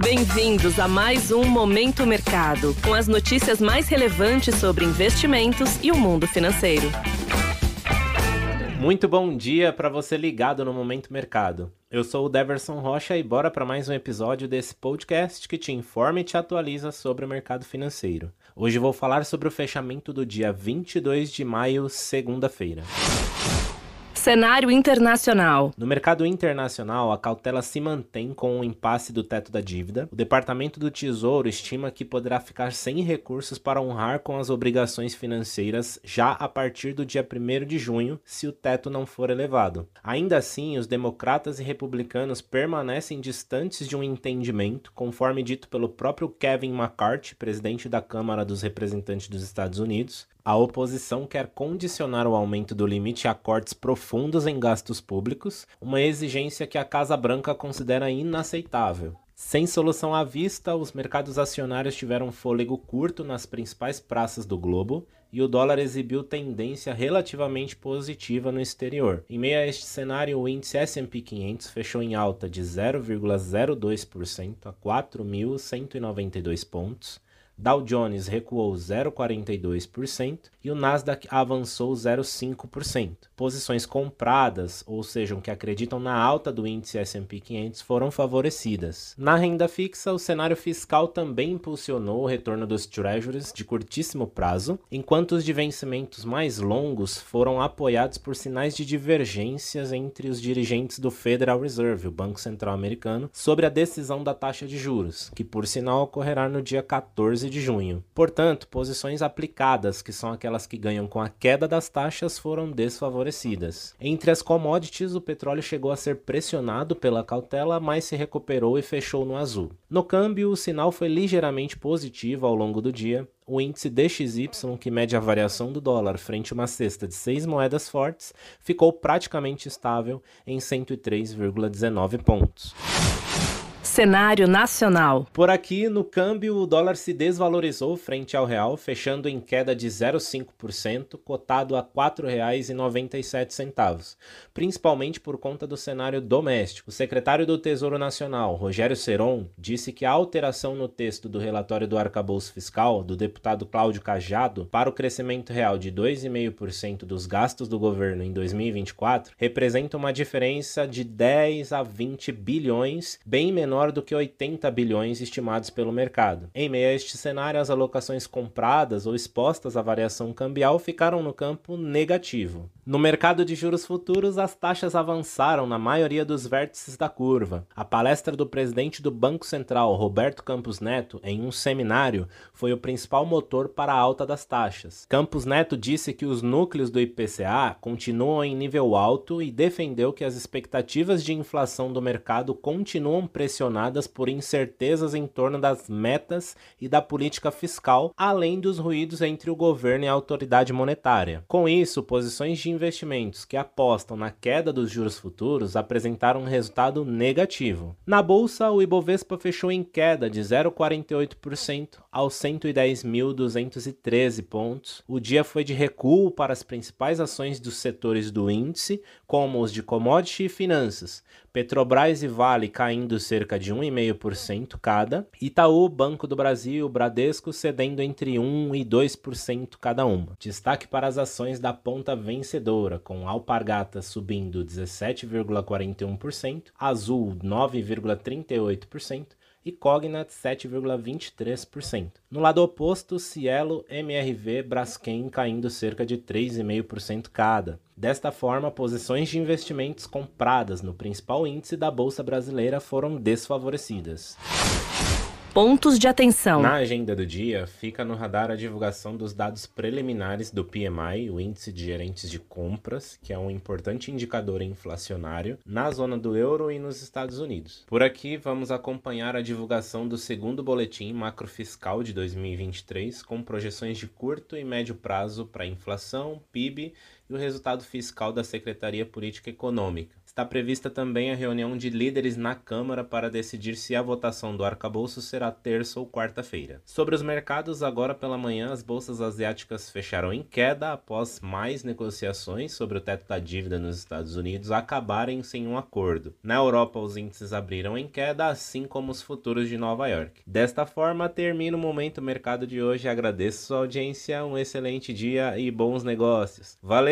Bem-vindos a mais um Momento Mercado, com as notícias mais relevantes sobre investimentos e o mundo financeiro. Muito bom dia para você ligado no Momento Mercado. Eu sou o Deverson Rocha e bora para mais um episódio desse podcast que te informa e te atualiza sobre o mercado financeiro. Hoje vou falar sobre o fechamento do dia 22 de maio, segunda-feira. Cenário internacional. No mercado internacional, a cautela se mantém com o impasse do teto da dívida. O Departamento do Tesouro estima que poderá ficar sem recursos para honrar com as obrigações financeiras já a partir do dia 1 de junho, se o teto não for elevado. Ainda assim, os democratas e republicanos permanecem distantes de um entendimento, conforme dito pelo próprio Kevin McCarthy, presidente da Câmara dos Representantes dos Estados Unidos, a oposição quer condicionar o aumento do limite a cortes profundos em gastos públicos, uma exigência que a Casa Branca considera inaceitável. Sem solução à vista, os mercados acionários tiveram fôlego curto nas principais praças do globo e o dólar exibiu tendência relativamente positiva no exterior. Em meio a este cenário, o índice S&P 500 fechou em alta de 0,02% a 4.192 pontos, Dow Jones recuou 0,42% e o Nasdaq avançou 0,5%. Posições compradas, ou seja, que acreditam na alta do índice S&P 500, foram favorecidas. Na renda fixa, o cenário fiscal também impulsionou o retorno dos treasuries de curtíssimo prazo, enquanto os de vencimentos mais longos foram apoiados por sinais de divergências entre os dirigentes do Federal Reserve, o Banco Central Americano, sobre a decisão da taxa de juros, que por sinal ocorrerá no dia 14 de junho. Portanto, posições aplicadas, que são aquelas que ganham com a queda das taxas, foram desfavorecidas. Entre as commodities, o petróleo chegou a ser pressionado pela cautela, mas se recuperou e fechou no azul. No câmbio, o sinal foi ligeiramente positivo ao longo do dia, o índice DXY, que mede a variação do dólar frente a uma cesta de seis moedas fortes, ficou praticamente estável em 103,19 pontos. Cenário nacional. Por aqui, no câmbio, o dólar se desvalorizou frente ao real, fechando em queda de 0,5%, cotado a R$ 4,97, principalmente por conta do cenário doméstico. O secretário do Tesouro Nacional, Rogério Seron, disse que a alteração no texto do relatório do arcabouço fiscal do deputado Cláudio Cajado para o crescimento real de 2,5% dos gastos do governo em 2024 representa uma diferença de 10 a 20 bilhões, bem menor do que 80 bilhões estimados pelo mercado. Em meio a este cenário, as alocações compradas ou expostas à variação cambial ficaram no campo negativo. No mercado de juros futuros, as taxas avançaram na maioria dos vértices da curva. A palestra do presidente do Banco Central, Roberto Campos Neto, em um seminário, foi o principal motor para a alta das taxas. Campos Neto disse que os núcleos do IPCA continuam em nível alto e defendeu que as expectativas de inflação do mercado continuam pressionadas por incertezas em torno das metas e da política fiscal, além dos ruídos entre o governo e a autoridade monetária. Com isso, posições de investimentos que apostam na queda dos juros futuros apresentaram um resultado negativo. Na bolsa, o Ibovespa fechou em queda de 0,48% aos 110.213 pontos. O dia foi de recuo para as principais ações dos setores do índice, como os de commodity e finanças. Petrobras e Vale caindo cerca de 1,5% cada, Itaú, Banco do Brasil, Bradesco cedendo entre 1 e 2% cada uma. Destaque para as ações da ponta vencedora vencedora, com Alpargatas subindo 17,41%, Azul 9,38% e Cognat 7,23%. No lado oposto, Cielo, MRV, Braskem caindo cerca de 3,5% cada. Desta forma, posições de investimentos compradas no principal índice da bolsa brasileira foram desfavorecidas. Pontos de atenção. Na agenda do dia, fica no radar a divulgação dos dados preliminares do PMI, o Índice de Gerentes de Compras, que é um importante indicador inflacionário, na zona do euro e nos Estados Unidos. Por aqui, vamos acompanhar a divulgação do segundo boletim macrofiscal de 2023, com projeções de curto e médio prazo para inflação, PIB e o resultado fiscal da Secretaria Política Econômica. Está prevista também a reunião de líderes na Câmara para decidir se a votação do arcabouço será terça ou quarta-feira. Sobre os mercados, agora pela manhã, as bolsas asiáticas fecharam em queda após mais negociações sobre o teto da dívida nos Estados Unidos acabarem sem um acordo. Na Europa, os índices abriram em queda, assim como os futuros de Nova York. Desta forma, termina o Momento Mercado de hoje. Agradeço sua audiência, um excelente dia e bons negócios.